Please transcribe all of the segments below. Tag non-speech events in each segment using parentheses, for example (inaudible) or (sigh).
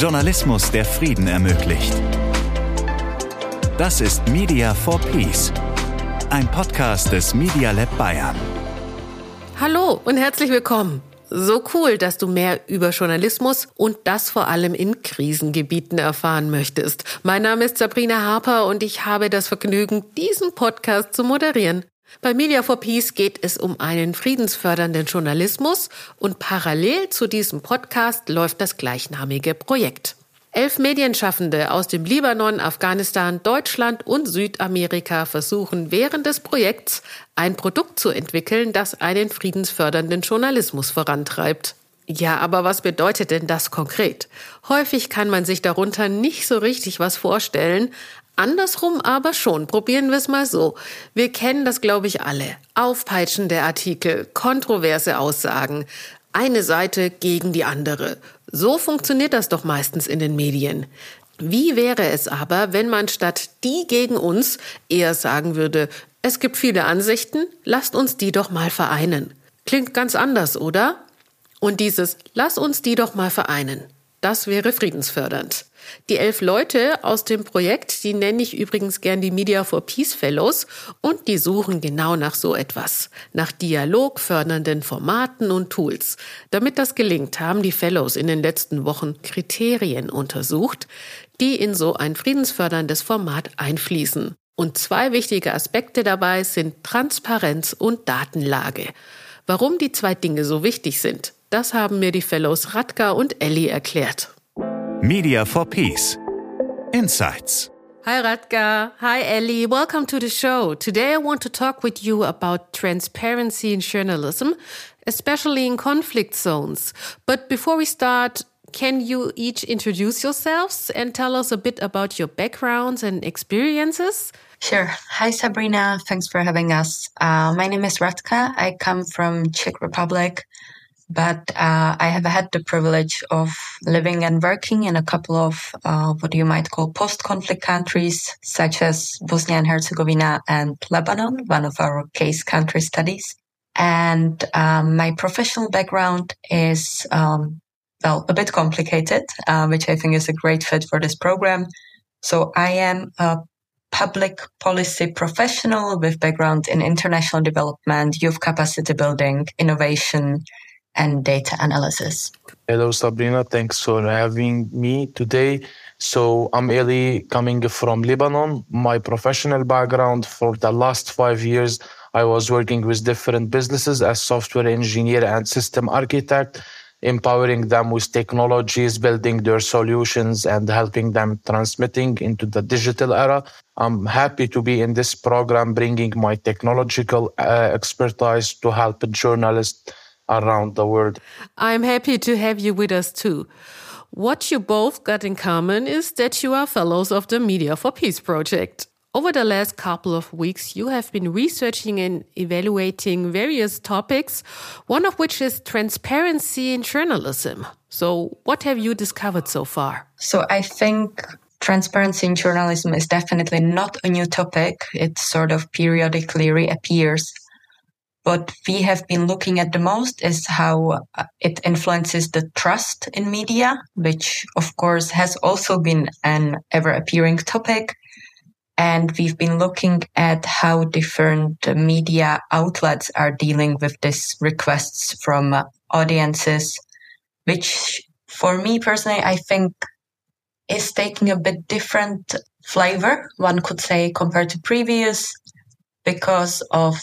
Journalismus, der Frieden ermöglicht. Das ist Media for Peace, ein Podcast des Media Lab Bayern. Hallo und herzlich willkommen. So cool, dass du mehr über Journalismus und das vor allem in Krisengebieten erfahren möchtest. Mein Name ist Sabrina Harper und ich habe das Vergnügen, diesen Podcast zu moderieren. Bei Media for Peace geht es um einen friedensfördernden Journalismus und parallel zu diesem Podcast läuft das gleichnamige Projekt. Elf Medienschaffende aus dem Libanon, Afghanistan, Deutschland und Südamerika versuchen während des Projekts ein Produkt zu entwickeln, das einen friedensfördernden Journalismus vorantreibt. Ja, aber was bedeutet denn das konkret? Häufig kann man sich darunter nicht so richtig was vorstellen, Andersrum aber schon. Probieren wir es mal so. Wir kennen das, glaube ich, alle. Aufpeitschende Artikel, kontroverse Aussagen, eine Seite gegen die andere. So funktioniert das doch meistens in den Medien. Wie wäre es aber, wenn man statt die gegen uns eher sagen würde, es gibt viele Ansichten, lasst uns die doch mal vereinen. Klingt ganz anders, oder? Und dieses Lass uns die doch mal vereinen, das wäre friedensfördernd. Die elf Leute aus dem Projekt, die nenne ich übrigens gern die Media for Peace Fellows und die suchen genau nach so etwas, nach dialogfördernden Formaten und Tools. Damit das gelingt, haben die Fellows in den letzten Wochen Kriterien untersucht, die in so ein friedensförderndes Format einfließen. Und zwei wichtige Aspekte dabei sind Transparenz und Datenlage. Warum die zwei Dinge so wichtig sind, das haben mir die Fellows Radka und Ellie erklärt. Media for Peace. Insights. Hi Radka. Hi Ellie. Welcome to the show. Today I want to talk with you about transparency in journalism, especially in conflict zones. But before we start, can you each introduce yourselves and tell us a bit about your backgrounds and experiences? Sure. Hi, Sabrina. Thanks for having us. Uh, my name is Radka. I come from Czech Republic but uh, I have had the privilege of living and working in a couple of uh, what you might call post-conflict countries, such as Bosnia and Herzegovina and Lebanon, one of our case country studies. And um, my professional background is, um, well, a bit complicated, uh, which I think is a great fit for this program. So I am a public policy professional with background in international development, youth capacity building, innovation, and data analysis. Hello, Sabrina. Thanks for having me today. So I'm Elie coming from Lebanon. My professional background for the last five years, I was working with different businesses as software engineer and system architect, empowering them with technologies, building their solutions and helping them transmitting into the digital era. I'm happy to be in this program, bringing my technological uh, expertise to help journalists around the world. I'm happy to have you with us too. What you both got in common is that you are fellows of the Media for Peace project. Over the last couple of weeks, you have been researching and evaluating various topics, one of which is transparency in journalism. So, what have you discovered so far? So, I think transparency in journalism is definitely not a new topic. It sort of periodically reappears what we have been looking at the most is how uh, it influences the trust in media, which of course has also been an ever appearing topic. And we've been looking at how different media outlets are dealing with these requests from uh, audiences, which for me personally, I think is taking a bit different flavor, one could say, compared to previous because of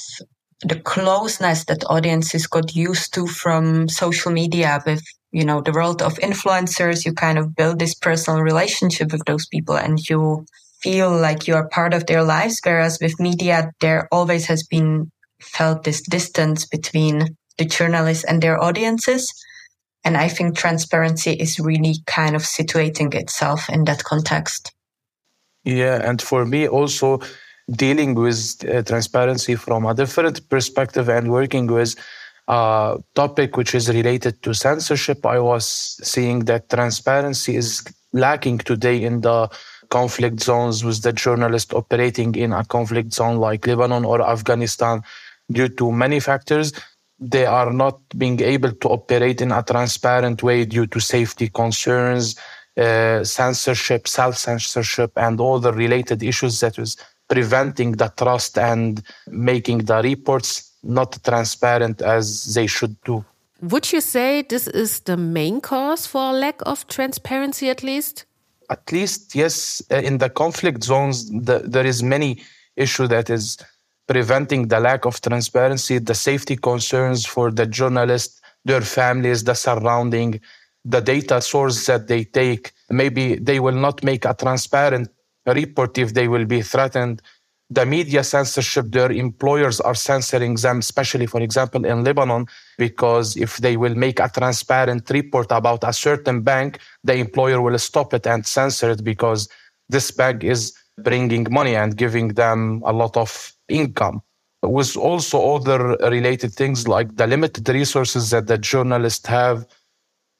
the closeness that audiences got used to from social media with you know the world of influencers you kind of build this personal relationship with those people and you feel like you are part of their lives whereas with media there always has been felt this distance between the journalists and their audiences. And i think transparency is really kind of situating itself in that context. Yeah and for me also dealing with uh, transparency from a different perspective and working with a topic which is related to censorship, I was seeing that transparency is lacking today in the conflict zones with the journalist operating in a conflict zone like Lebanon or Afghanistan due to many factors. They are not being able to operate in a transparent way due to safety concerns, uh, censorship, self censorship, and all the related issues that was preventing the trust and making the reports not transparent as they should do. Would you say this is the main cause for lack of transparency, at least? At least, yes. Uh, in the conflict zones, the, there is many issue that is preventing the lack of transparency, the safety concerns for the journalists, their families, the surrounding, the data source that they take. Maybe they will not make a transparent report if they will be threatened. The media censorship, their employers are censoring them, especially, for example, in Lebanon, because if they will make a transparent report about a certain bank, the employer will stop it and censor it because this bank is bringing money and giving them a lot of income. With also other related things like the limited resources that the journalists have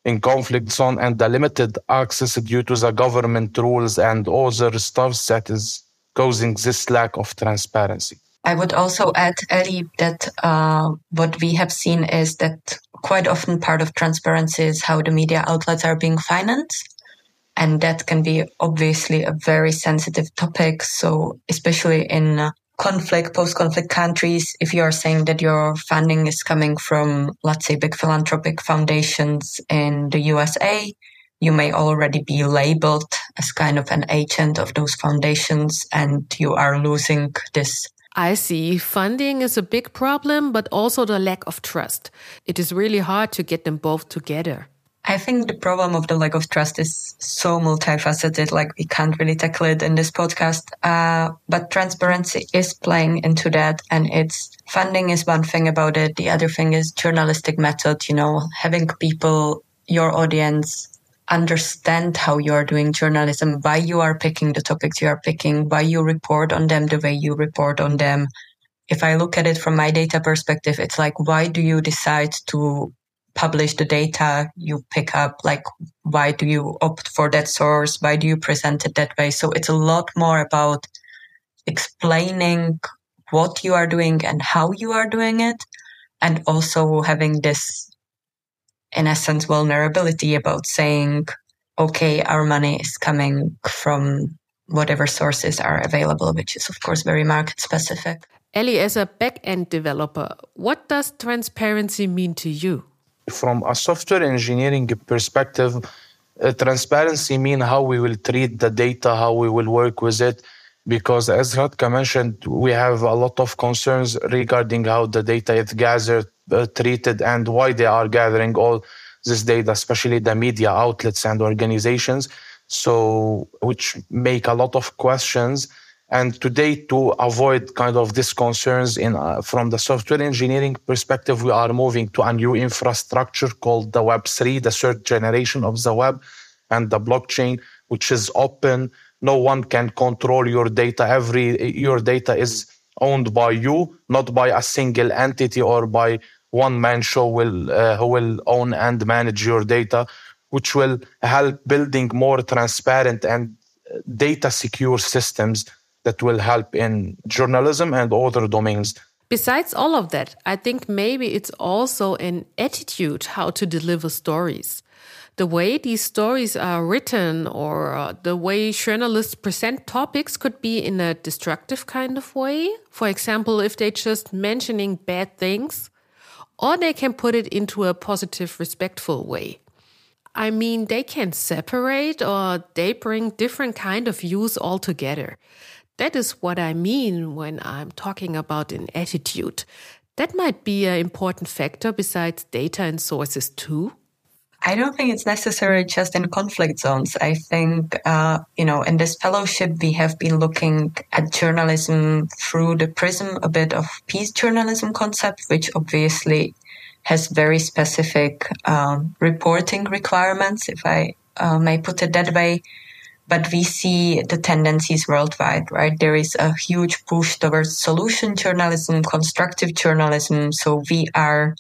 in conflict zone and the limited access due to the government rules and other stuff that is causing this lack of transparency. I would also add, Elie, that uh, what we have seen is that quite often part of transparency is how the media outlets are being financed. And that can be obviously a very sensitive topic. So, especially in uh, conflict, post-conflict countries, if you are saying that your funding is coming from, let's say, big philanthropic foundations in the USA, you may already be labeled as kind of an agent of those foundations and you are losing this. I see. Funding is a big problem, but also the lack of trust. It is really hard to get them both together. I think the problem of the lack of trust is so multifaceted, like we can't really tackle it in this podcast. Uh, but transparency is playing into that and it's funding is one thing about it. The other thing is journalistic method, you know, having people, your audience understand how you are doing journalism, why you are picking the topics you are picking, why you report on them the way you report on them. If I look at it from my data perspective, it's like, why do you decide to publish the data you pick up? Like, why do you opt for that source? Why do you present it that way? So it's a lot more about explaining what you are doing and how you are doing it. And also having this, in essence, vulnerability about saying, okay, our money is coming from whatever sources are available, which is of course very market specific. Elie, as a back-end developer, what does transparency mean to you? From a software engineering perspective, uh, transparency mean how we will treat the data, how we will work with it. Because as Radka mentioned, we have a lot of concerns regarding how the data is gathered, uh, treated, and why they are gathering all this data, especially the media outlets and organizations. So, which make a lot of questions and today, to avoid kind of these concerns in, uh, from the software engineering perspective, we are moving to a new infrastructure called the Web3, the third generation of the web and the blockchain, which is open. No one can control your data. Every, your data is owned by you, not by a single entity or by one man show will, uh, who will own and manage your data, which will help building more transparent and uh, data secure systems that will help in journalism and other domains. Besides all of that, I think maybe it's also an attitude how to deliver stories. The way these stories are written or uh, the way journalists present topics could be in a destructive kind of way. For example, if they're just mentioning bad things, or they can put it into a positive, respectful way. I mean, they can separate or they bring different kind of views altogether. That is what I mean when I'm talking about an attitude. That might be an important factor besides data and sources too. I don't think it's necessary just in conflict zones. I think, uh, you know, in this fellowship, we have been looking at journalism through the prism a bit of peace journalism concept, which obviously has very specific um, reporting requirements, if I uh, may put it that way but we see the tendencies worldwide, right? There is a huge push towards solution journalism, constructive journalism. So we are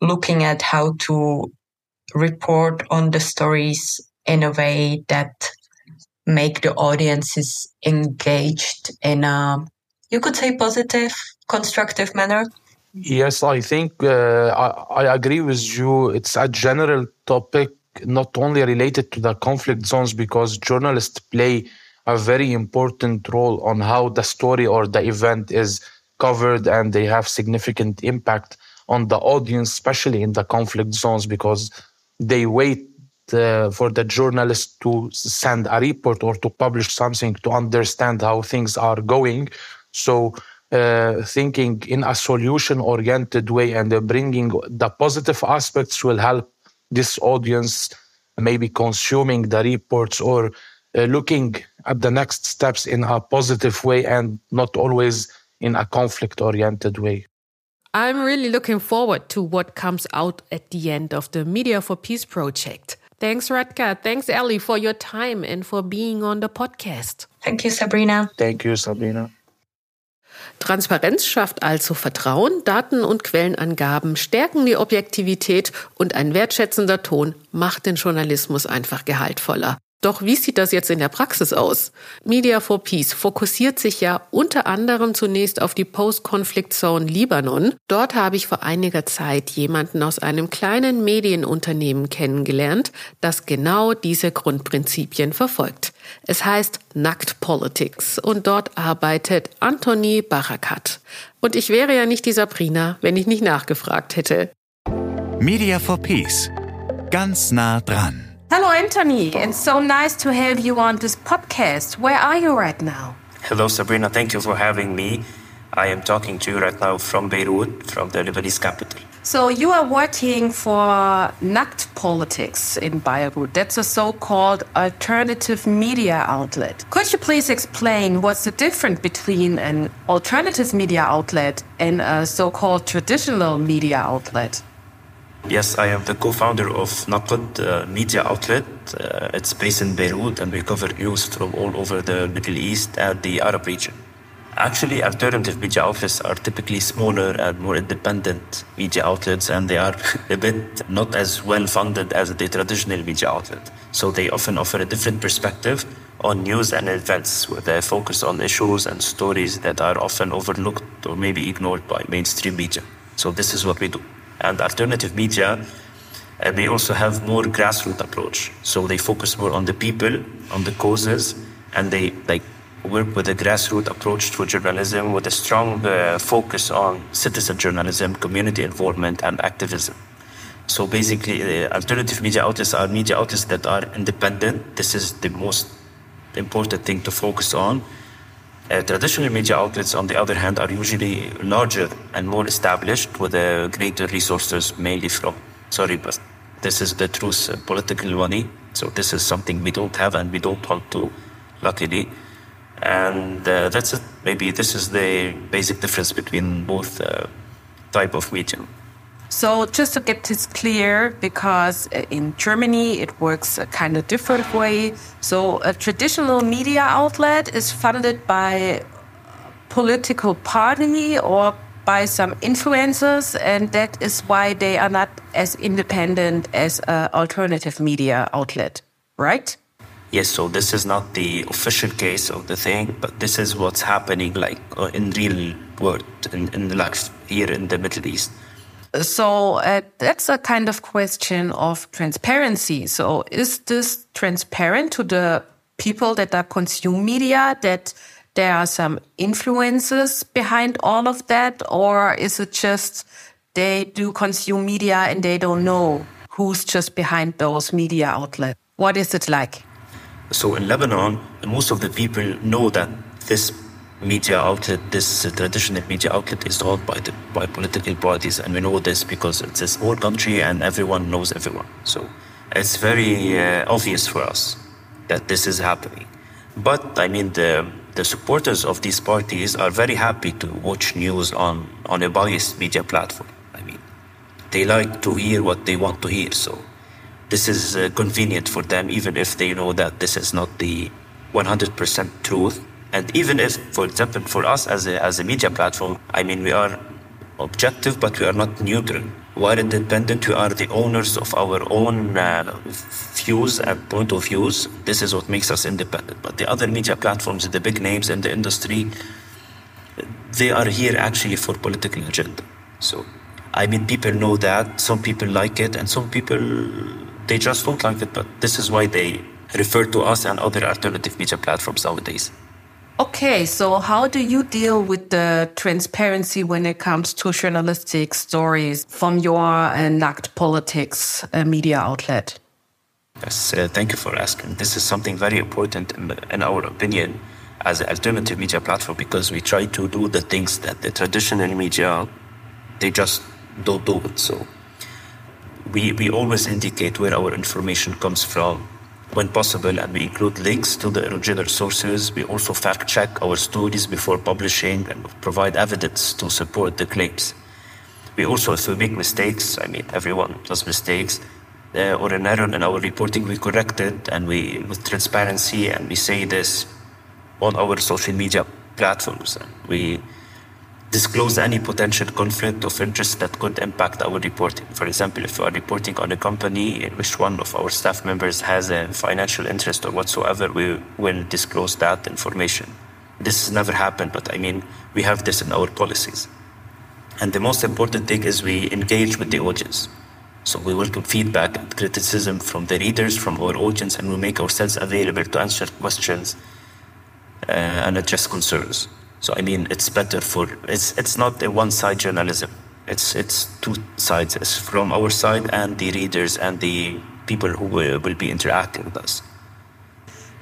looking at how to report on the stories in a way that make the audiences engaged in a, you could say positive, constructive manner. Yes, I think uh, I, I agree with you. It's a general topic not only related to the conflict zones because journalists play a very important role on how the story or the event is covered and they have significant impact on the audience especially in the conflict zones because they wait uh, for the journalist to send a report or to publish something to understand how things are going. So uh, thinking in a solution oriented way and uh, bringing the positive aspects will help this audience maybe consuming the reports or uh, looking at the next steps in a positive way and not always in a conflict oriented way. I'm really looking forward to what comes out at the end of the Media for Peace project. Thanks, Radka. Thanks, Elie, for your time and for being on the podcast. Thank you, Sabrina. Thank you, Sabrina. Transparenz schafft also Vertrauen, Daten und Quellenangaben stärken die Objektivität und ein wertschätzender Ton macht den Journalismus einfach gehaltvoller. Doch wie sieht das jetzt in der Praxis aus? Media for Peace fokussiert sich ja unter anderem zunächst auf die Post-Conflict-Zone Libanon. Dort habe ich vor einiger Zeit jemanden aus einem kleinen Medienunternehmen kennengelernt, das genau diese Grundprinzipien verfolgt. Es heißt Nackt Politics und dort arbeitet Anthony Barakat. Und ich wäre ja nicht die Sabrina, wenn ich nicht nachgefragt hätte. Media for Peace. Ganz nah dran. Hello, Antoni. It's so nice to have you on this podcast. Where are you right now? Hello, Sabrina. Thank you for having me. I am talking to you right now from Beirut, from the Lebanese capital. So, you are working for Naqd Politics in Beirut. That's a so called alternative media outlet. Could you please explain what's the difference between an alternative media outlet and a so called traditional media outlet? Yes, I am the co-founder of Naqd uh, media outlet. Uh, it's based in Beirut and we cover news from all over the Middle East and the Arab region. Actually, alternative media outlets are typically smaller and more independent media outlets and they are (laughs) a bit not as well funded as the traditional media outlet. So they often offer a different perspective on news and events with a focus on issues and stories that are often overlooked or maybe ignored by mainstream media. So this is what we do and alternative media, uh, they also have more grassroots approach. So they focus more on the people, on the causes, and they like work with a grassroots approach to journalism with a strong uh, focus on citizen journalism, community involvement, and activism. So basically, uh, alternative media outlets are media outlets that are independent. This is the most important thing to focus on uh, traditional media outlets, on the other hand, are usually larger and more established with uh, greater resources, mainly from, sorry, but this is the truth, uh, political money. So this is something we don't have and we don't want to, luckily. And that's it. Maybe this is the basic difference between both type of media. So just to get this clear, because in Germany it works a kind of different way. So a traditional media outlet is funded by political party or by some influencers, and that is why they are not as independent as an alternative media outlet, right? Yes, so this is not the official case of the thing, but this is what's happening like uh, in real world in, in life here in the Middle East. So uh, that's a kind of question of transparency. So is this transparent to the people that are consume media that there are some influences behind all of that, or is it just they do consume media and they don't know who's just behind those media outlets? What is it like? So in Lebanon, most of the people know that this media outlet, this traditional media outlet, is owned by the by political parties, and we know this because it's a small country and everyone knows everyone. So it's very uh, obvious for us that this is happening. But I mean, the the supporters of these parties are very happy to watch news on on a biased media platform. I mean, they like to hear what they want to hear. So this is uh, convenient for them, even if they know that this is not the 100% truth and even if, for example, for us as a, as a media platform, I mean, we are objective, but we are not neutral. We are independent. We are the owners of our own uh, views and point of views. This is what makes us independent. But the other media platforms, the big names in the industry, they are here actually for political agenda. So, I mean, people know that. Some people like it, and some people they just don't like it. But this is why they refer to us and other alternative media platforms nowadays. Okay, so how do you deal with the transparency when it comes to journalistic stories from your uh, Naqd Politics uh, media outlet? Yes, uh, thank you for asking. This is something very important in, in our opinion as an alternative media platform because we try to do the things that the traditional media they just don't do it. So we we always indicate where our information comes from when possible and we include links to the original sources. We also fact check our stories before publishing and provide evidence to support the claims. We also, if we make mistakes, I mean, everyone does mistakes, uh, or an error in our reporting, we correct it and we, with transparency, and we say this on our social media platforms. We disclose any potential conflict of interest that could impact our reporting. For example, if we are reporting on a company in which one of our staff members has a financial interest or whatsoever, we will disclose that information. This has never happened, but I mean, we have this in our policies. And the most important thing is we engage with the audience. So we welcome feedback and criticism from the readers, from our audience, and we make ourselves available to answer questions uh, and address concerns. So I mean, it's better for it's it's not a one-side journalism. It's it's two sides. It's from our side and the readers and the people who will, will be interacting with us.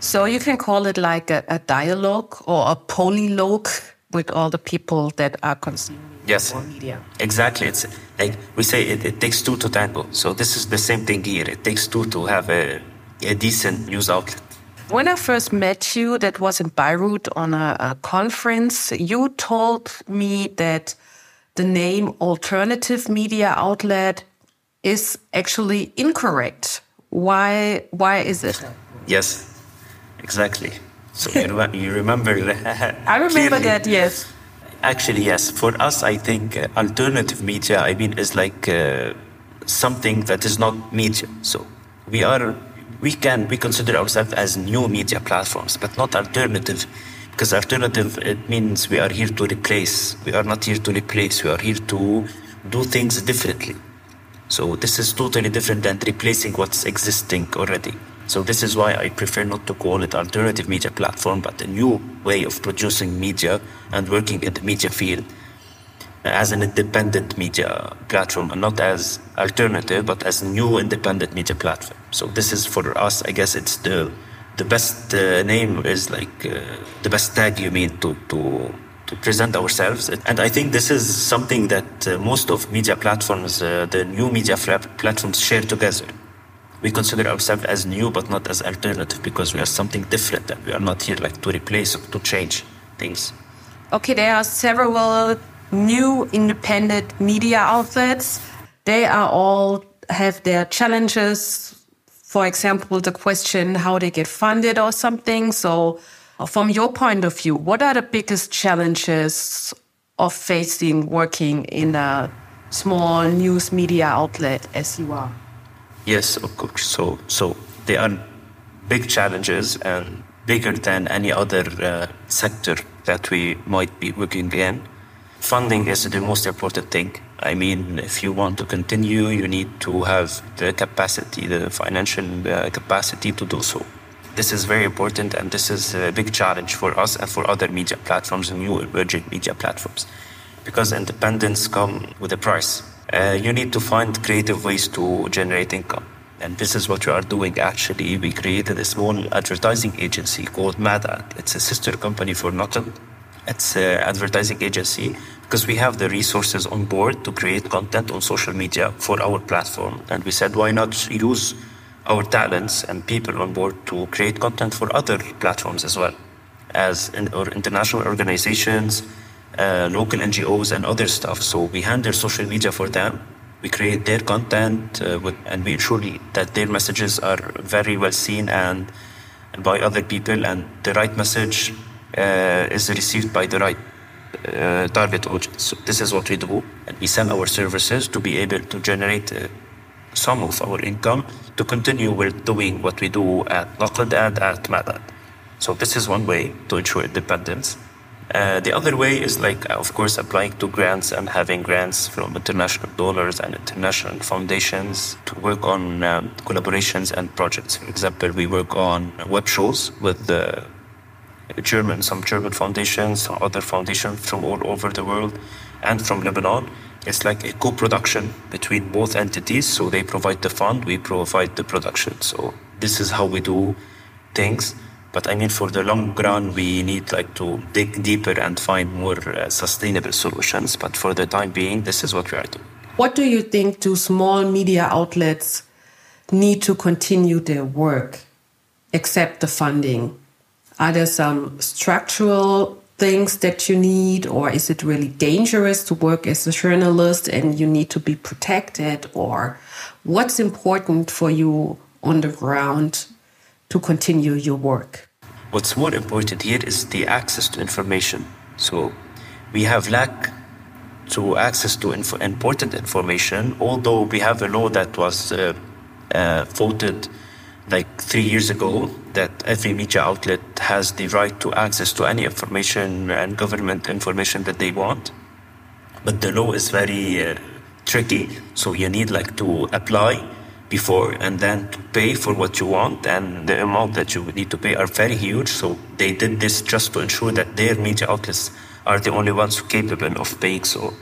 So you can call it like a, a dialogue or a polylogue with all the people that are consuming yes media. Exactly. It's like we say it, it takes two to tango. So this is the same thing here. It takes two to have a, a decent news outlet. When I first met you, that was in Beirut on a, a conference, you told me that the name alternative media outlet is actually incorrect. Why why is it? Yes, exactly. So you, rem- you remember? (laughs) I remember that, yes. Actually, yes. For us, I think uh, alternative media, I mean, is like uh, something that is not media. So we are, we can, we consider ourselves as new media platforms, but not alternative. Because alternative, it means we are here to replace. We are not here to replace. We are here to do things differently. So this is totally different than replacing what's existing already. So this is why I prefer not to call it alternative media platform, but a new way of producing media and working in the media field as an independent media platform and not as alternative, but as new independent media platform. So this is for us, I guess it's the the best uh, name is like uh, the best tag you mean to to to present ourselves. And I think this is something that uh, most of media platforms, uh, the new media platforms share together. We consider ourselves as new, but not as alternative because we are something different and we are not here like to replace or to change things. Okay, there are several new independent media outlets. They are all have their challenges. For example, the question how they get funded or something. So, from your point of view, what are the biggest challenges of facing working in a small news media outlet as you are? Yes, of course. So, so they are big challenges and bigger than any other uh, sector that we might be working in. Funding is the most important thing. I mean, if you want to continue, you need to have the capacity, the financial uh, capacity to do so. This is very important, and this is a big challenge for us and for other media platforms and new emerging media platforms, because independence comes with a price. Uh, you need to find creative ways to generate income. And this is what we are doing actually. We created a small advertising agency called Madat. It's a sister company for Notel. It's an advertising agency because we have the resources on board to create content on social media for our platform. And we said, why not use our talents and people on board to create content for other platforms as well, as in, international organizations, uh, local NGOs, and other stuff. So we handle social media for them. We create their content uh, with, and we ensure that their messages are very well seen and, and by other people, and the right message uh, is received by the right uh, target audience. So this is what we do, and we sell our services to be able to generate uh, some of our income to continue with doing what we do at Naqd and at Madad. So this is one way to ensure independence. Uh, the other way is like, of course, applying to grants and having grants from international donors and international foundations to work on um, collaborations and projects. For example, we work on web shows with the German, some German foundations, some other foundations from all over the world, and from Lebanon. It's like a co-production between both entities. So they provide the fund, we provide the production. So this is how we do things. But I mean, for the long run, we need like to dig deeper and find more uh, sustainable solutions. But for the time being, this is what we are doing. What do you think do small media outlets need to continue their work, except the funding? Are there some structural things that you need, or is it really dangerous to work as a journalist and you need to be protected? Or what's important for you on the ground to continue your work? What's more important here is the access to information. So we have lack to access to important information, although we have a law that was uh, uh, voted like three years ago that every media outlet has the right to access to any information and government information that they want. But the law is very uh, tricky, so you need like to apply before and then to pay for what you want. And the amount that you need to pay are very huge. So they did this just to ensure that their media outlets are the only ones capable of paying. So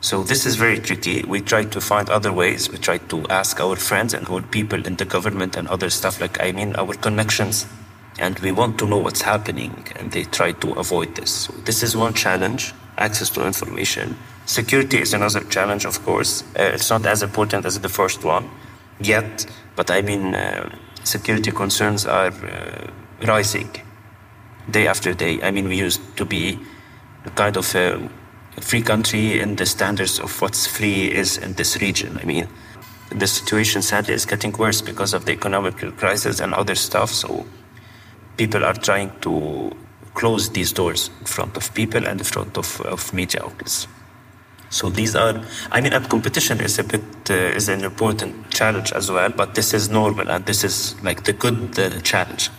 so this is very tricky. We try to find other ways. We try to ask our friends and our people in the government and other stuff like i mean our connections. And we want to know what's happening and they try to avoid this. So this is one challenge access to information. Security is another challenge of course. Uh, it's not as important as the first one yet, but I mean, uh, security concerns are uh, rising day after day. I mean, we used to be kind of a free country in the standards of what's free is in this region. I mean, the situation sadly is getting worse because of the economic crisis and other stuff. So people are trying to close these doors in front of people and in front of, of media outlets. So these are, I mean, competition is a bit uh, is an important challenge as well, but this is normal and this is like the good challenge.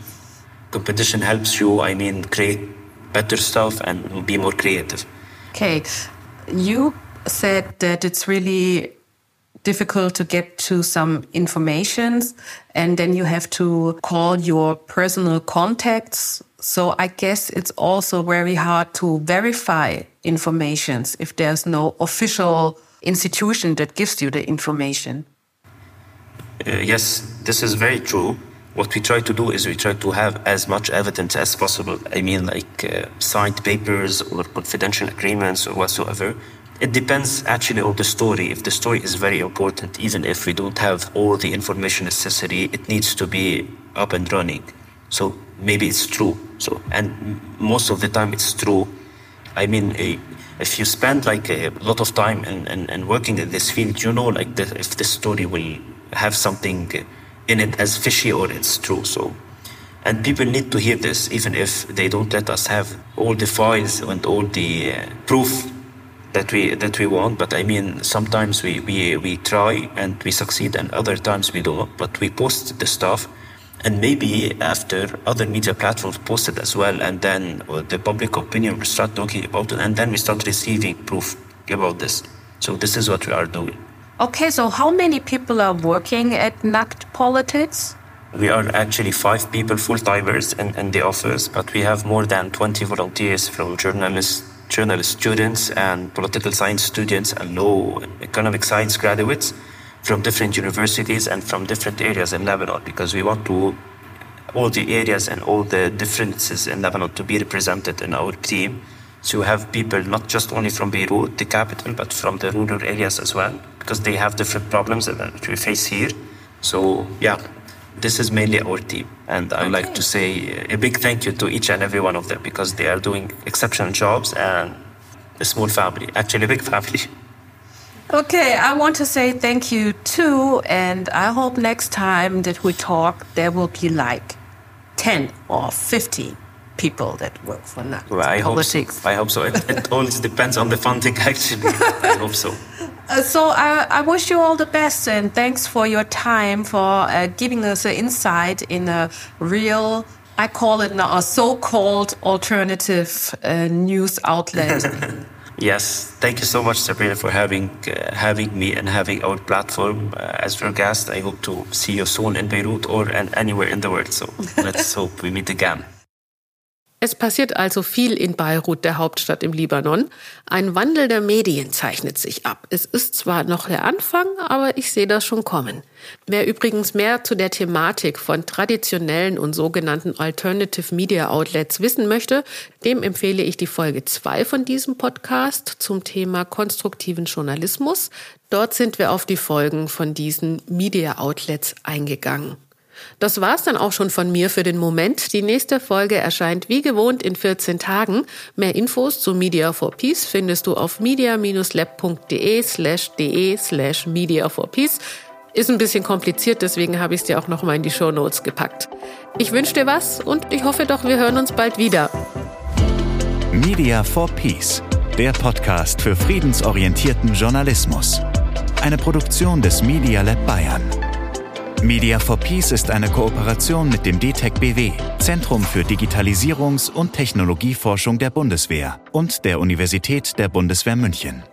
Competition helps you, I mean, create better stuff and be more creative. Okay, you said that it's really difficult to get to some informations and then you have to call your personal contacts so I guess it's also very hard to verify informations if there's no official institution that gives you the information. Uh, yes, this is very true. What we try to do is we try to have as much evidence as possible. I mean, like uh, signed papers or confidential agreements or whatsoever. It depends actually on the story. If the story is very important, even if we don't have all the information necessary, it needs to be up and running. So maybe it's true. So, and most of the time it's true. I mean, a, if you spend like a lot of time and, and, and working in this field, you know, like the, if the story will have something in it as fishy or it's true. So, and people need to hear this, even if they don't let us have all the files and all the uh, proof that we that we want. But I mean, sometimes we, we we try and we succeed, and other times we don't. But we post the stuff and maybe after other media platforms post it as well and then uh, the public opinion will start talking about it and then we start receiving proof about this so this is what we are doing okay so how many people are working at naqd politics we are actually five people full-timers in, in the office but we have more than 20 volunteers from journalists journalist students and political science students and law and economic science graduates from different universities and from different areas in Lebanon because we want to all the areas and all the differences in Lebanon to be represented in our team. So have people not just only from Beirut, the capital, but from the rural areas as well, because they have different problems that we face here. So yeah, this is mainly our team. And I would like to say a big thank you to each and every one of them because they are doing exceptional jobs and a small family, actually a big (laughs) family. Okay, I want to say thank you too, and I hope next time that we talk, there will be like 10 or 15 people that work for NAC well, I politics. Hope so. I hope so. It, it always depends on the funding, (laughs) actually. I hope so. Uh, so I, I, wish you all the best, and thanks for your time for uh, giving us an insight in a real I call it now a so-called alternative uh, news outlet. (laughs) yes, thank you so much, Sabrina, for having uh, having me and having our platform uh, as your guest. I hope to see you soon in Beirut or and anywhere in the world. So (laughs) let's hope we meet again. Es passiert also viel in Beirut, der Hauptstadt im Libanon. Ein Wandel der Medien zeichnet sich ab. Es ist zwar noch der Anfang, aber ich sehe das schon kommen. Wer übrigens mehr zu der Thematik von traditionellen und sogenannten Alternative Media Outlets wissen möchte, dem empfehle ich die Folge 2 von diesem Podcast zum Thema konstruktiven Journalismus. Dort sind wir auf die Folgen von diesen Media Outlets eingegangen. Das war's dann auch schon von mir für den Moment. Die nächste Folge erscheint wie gewohnt in 14 Tagen. Mehr Infos zu Media for Peace findest du auf media-lab.de slash de slash media for peace. Ist ein bisschen kompliziert, deswegen habe ich es dir auch nochmal in die Show Notes gepackt. Ich wünsche dir was und ich hoffe doch, wir hören uns bald wieder. Media for Peace, der Podcast für friedensorientierten Journalismus. Eine Produktion des Media Lab Bayern. Media for Peace ist eine Kooperation mit dem DTEC BW, Zentrum für Digitalisierungs- und Technologieforschung der Bundeswehr und der Universität der Bundeswehr München.